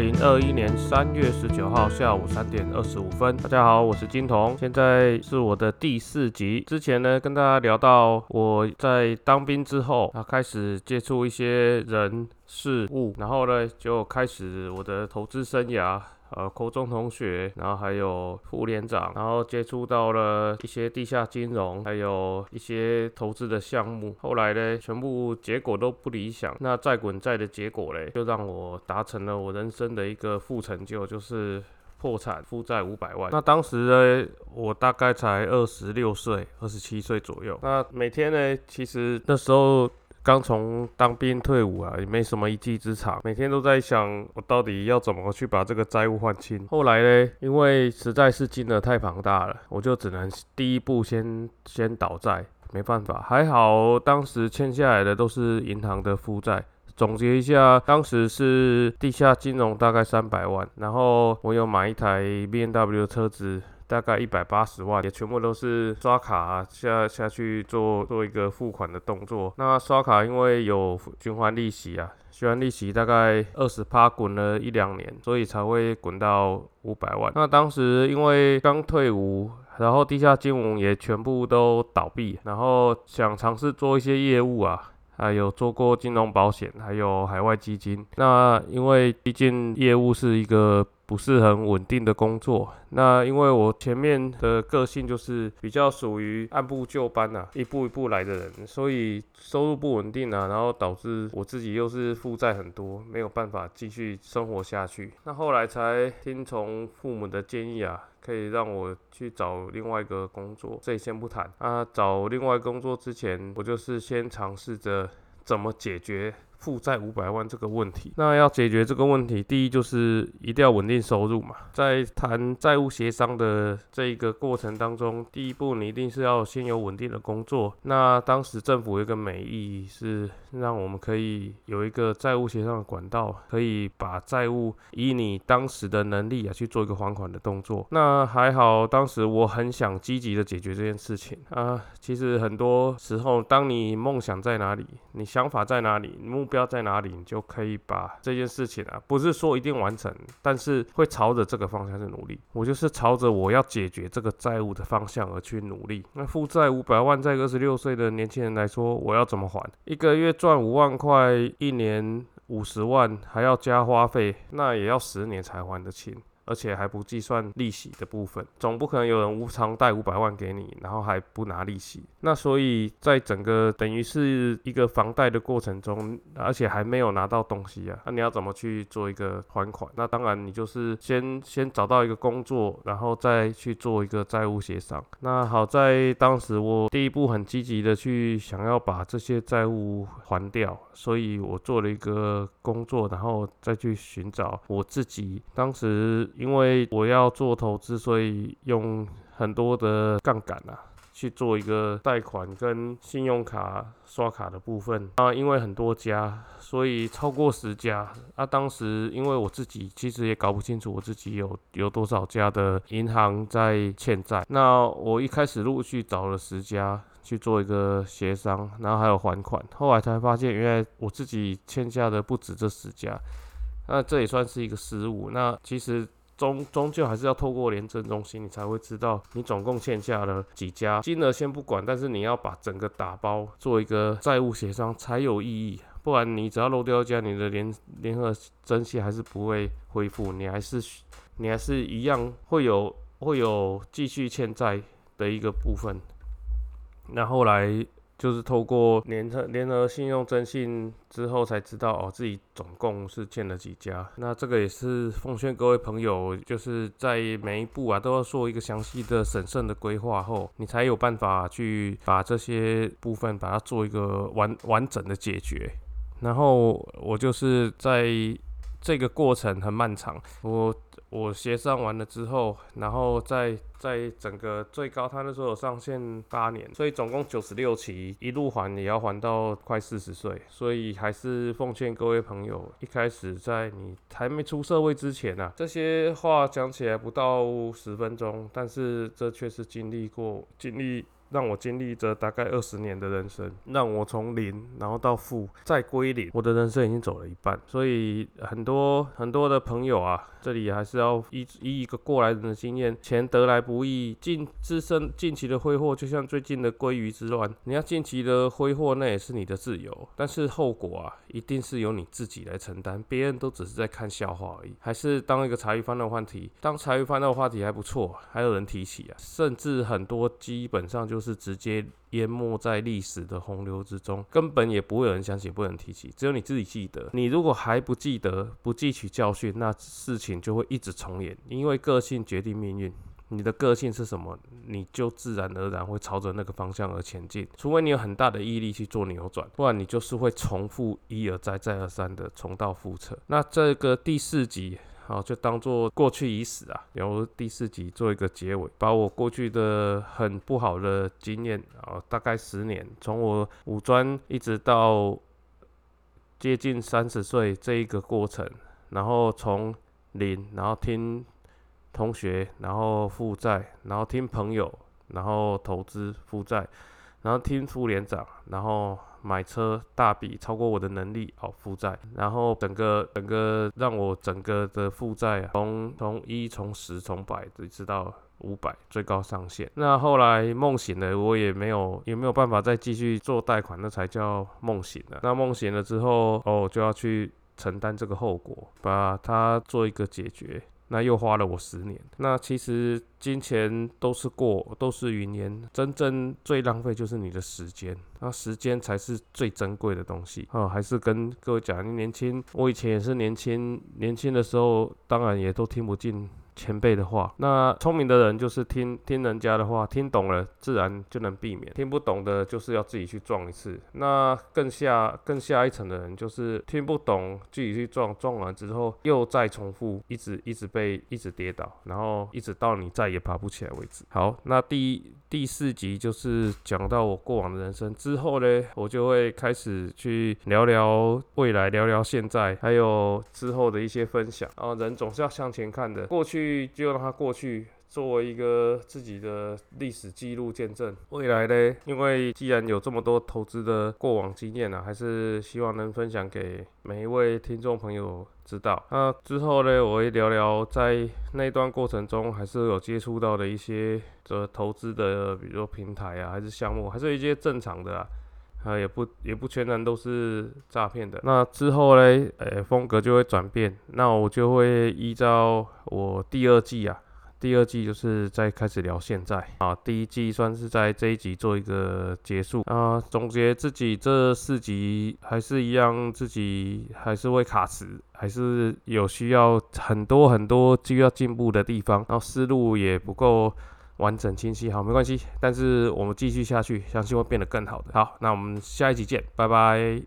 零二一年三月十九号下午三点二十五分，大家好，我是金童，现在是我的第四集。之前呢，跟大家聊到我在当兵之后，啊，开始接触一些人事物，然后呢，就开始我的投资生涯。呃，高中同学，然后还有副连长，然后接触到了一些地下金融，还有一些投资的项目。后来呢，全部结果都不理想。那再滚债的结果嘞，就让我达成了我人生的一个副成就，就是破产，负债五百万。那当时呢，我大概才二十六岁，二十七岁左右。那每天呢，其实那时候。刚从当兵退伍啊，也没什么一技之长，每天都在想我到底要怎么去把这个债务还清。后来呢，因为实在是金额太庞大了，我就只能第一步先先倒债，没办法。还好当时欠下来的都是银行的负债。总结一下，当时是地下金融大概三百万，然后我有买一台 B N W 的车子。大概一百八十万，也全部都是刷卡下下去做做一个付款的动作。那刷卡因为有循环利息啊，循环利息大概二十趴，滚了一两年，所以才会滚到五百万。那当时因为刚退伍，然后地下金融也全部都倒闭，然后想尝试做一些业务啊，还有做过金融保险，还有海外基金。那因为毕竟业务是一个。不是很稳定的工作，那因为我前面的个性就是比较属于按部就班呐，一步一步来的人，所以收入不稳定啊，然后导致我自己又是负债很多，没有办法继续生活下去。那后来才听从父母的建议啊，可以让我去找另外一个工作，这里先不谈啊。找另外工作之前，我就是先尝试着怎么解决。负债五百万这个问题，那要解决这个问题，第一就是一定要稳定收入嘛。在谈债务协商的这一个过程当中，第一步你一定是要先有稳定的工作。那当时政府有一个美意是让我们可以有一个债务协商的管道，可以把债务以你当时的能力啊去做一个还款的动作。那还好，当时我很想积极的解决这件事情啊。其实很多时候，当你梦想在哪里，你想法在哪里，目标在哪里，你就可以把这件事情啊，不是说一定完成，但是会朝着这个方向去努力。我就是朝着我要解决这个债务的方向而去努力。那负债五百万，在二十六岁的年轻人来说，我要怎么还？一个月赚五万块，一年五十万，还要加花费，那也要十年才还得清。而且还不计算利息的部分，总不可能有人无偿贷五百万给你，然后还不拿利息。那所以在整个等于是一个房贷的过程中，而且还没有拿到东西啊，那你要怎么去做一个还款？那当然你就是先先找到一个工作，然后再去做一个债务协商。那好在当时我第一步很积极的去想要把这些债务还掉，所以我做了一个工作，然后再去寻找我自己当时。因为我要做投资，所以用很多的杠杆啊，去做一个贷款跟信用卡刷卡的部分啊。因为很多家，所以超过十家啊。当时因为我自己其实也搞不清楚我自己有有多少家的银行在欠债。那我一开始陆续找了十家去做一个协商，然后还有还款。后来才发现，原来我自己欠下的不止这十家。那这也算是一个失误。那其实。终终究还是要透过廉政中心，你才会知道你总共欠下了几家金额先不管，但是你要把整个打包做一个债务协商才有意义，不然你只要漏掉一家，你的联联合征信还是不会恢复，你还是你还是一样会有会有继续欠债的一个部分。那后来。就是透过联合联合信用征信之后，才知道哦，自己总共是欠了几家。那这个也是奉劝各位朋友，就是在每一步啊，都要做一个详细的审慎的规划后，你才有办法去把这些部分把它做一个完完整的解决。然后我就是在这个过程很漫长，我。我协商完了之后，然后在在整个最高，他那时候有上限八年，所以总共九十六期，一路还也要还到快四十岁，所以还是奉劝各位朋友，一开始在你还没出社会之前啊，这些话讲起来不到十分钟，但是这却是经历过经历。让我经历着大概二十年的人生，让我从零然后到负再归零，我的人生已经走了一半。所以很多很多的朋友啊，这里还是要以以一个过来人的经验，钱得来不易，近自身近期的挥霍，就像最近的鲑鱼之乱，你要近期的挥霍，那也是你的自由，但是后果啊，一定是由你自己来承担，别人都只是在看笑话而已。还是当一个茶余饭后话题，当茶余饭后话题还不错，还有人提起啊，甚至很多基本上就是直接淹没在历史的洪流之中，根本也不会有人相信，不能提起，只有你自己记得。你如果还不记得，不汲取教训，那事情就会一直重演，因为个性决定命运。你的个性是什么，你就自然而然会朝着那个方向而前进。除非你有很大的毅力去做扭转，不然你就是会重复一而再、再而三的重蹈覆辙。那这个第四集，好，就当做过去已死啊，然后第四集做一个结尾，把我过去的很不好的经验啊，大概十年，从我五专一直到接近三十岁这一个过程，然后从零，然后听。同学，然后负债，然后听朋友，然后投资负债，然后听副连长，然后买车大笔超过我的能力哦负债，然后整个整个让我整个的负债从从一从十从百一直到五百最高上限。那后来梦醒了，我也没有也没有办法再继续做贷款，那才叫梦醒了。那梦醒了之后哦就要去承担这个后果，把它做一个解决。那又花了我十年。那其实金钱都是过，都是云烟。真正最浪费就是你的时间。那时间才是最珍贵的东西啊！还是跟各位讲，你年轻，我以前也是年轻，年轻的时候当然也都听不进。前辈的话，那聪明的人就是听听人家的话，听懂了自然就能避免；听不懂的，就是要自己去撞一次。那更下更下一层的人，就是听不懂自己去撞，撞完之后又再重复，一直一直被一直跌倒，然后一直到你再也爬不起来为止。好，那第一第四集就是讲到我过往的人生之后呢，我就会开始去聊聊未来，聊聊现在，还有之后的一些分享。然后人总是要向前看的，过去。就让它过去，作为一个自己的历史记录见证。未来呢？因为既然有这么多投资的过往经验啊，还是希望能分享给每一位听众朋友知道。那之后呢，我会聊聊在那段过程中，还是有接触到的一些这投资的，比如说平台啊，还是项目，还是一些正常的啊。啊，也不也不全然都是诈骗的。那之后嘞，呃，风格就会转变。那我就会依照我第二季啊，第二季就是在开始聊现在啊。第一季算是在这一集做一个结束啊，总结自己这四集还是一样，自己还是会卡词，还是有需要很多很多需要进步的地方，然后思路也不够。完整清晰，好，没关系，但是我们继续下去，相信会变得更好的。好，那我们下一集见，拜拜。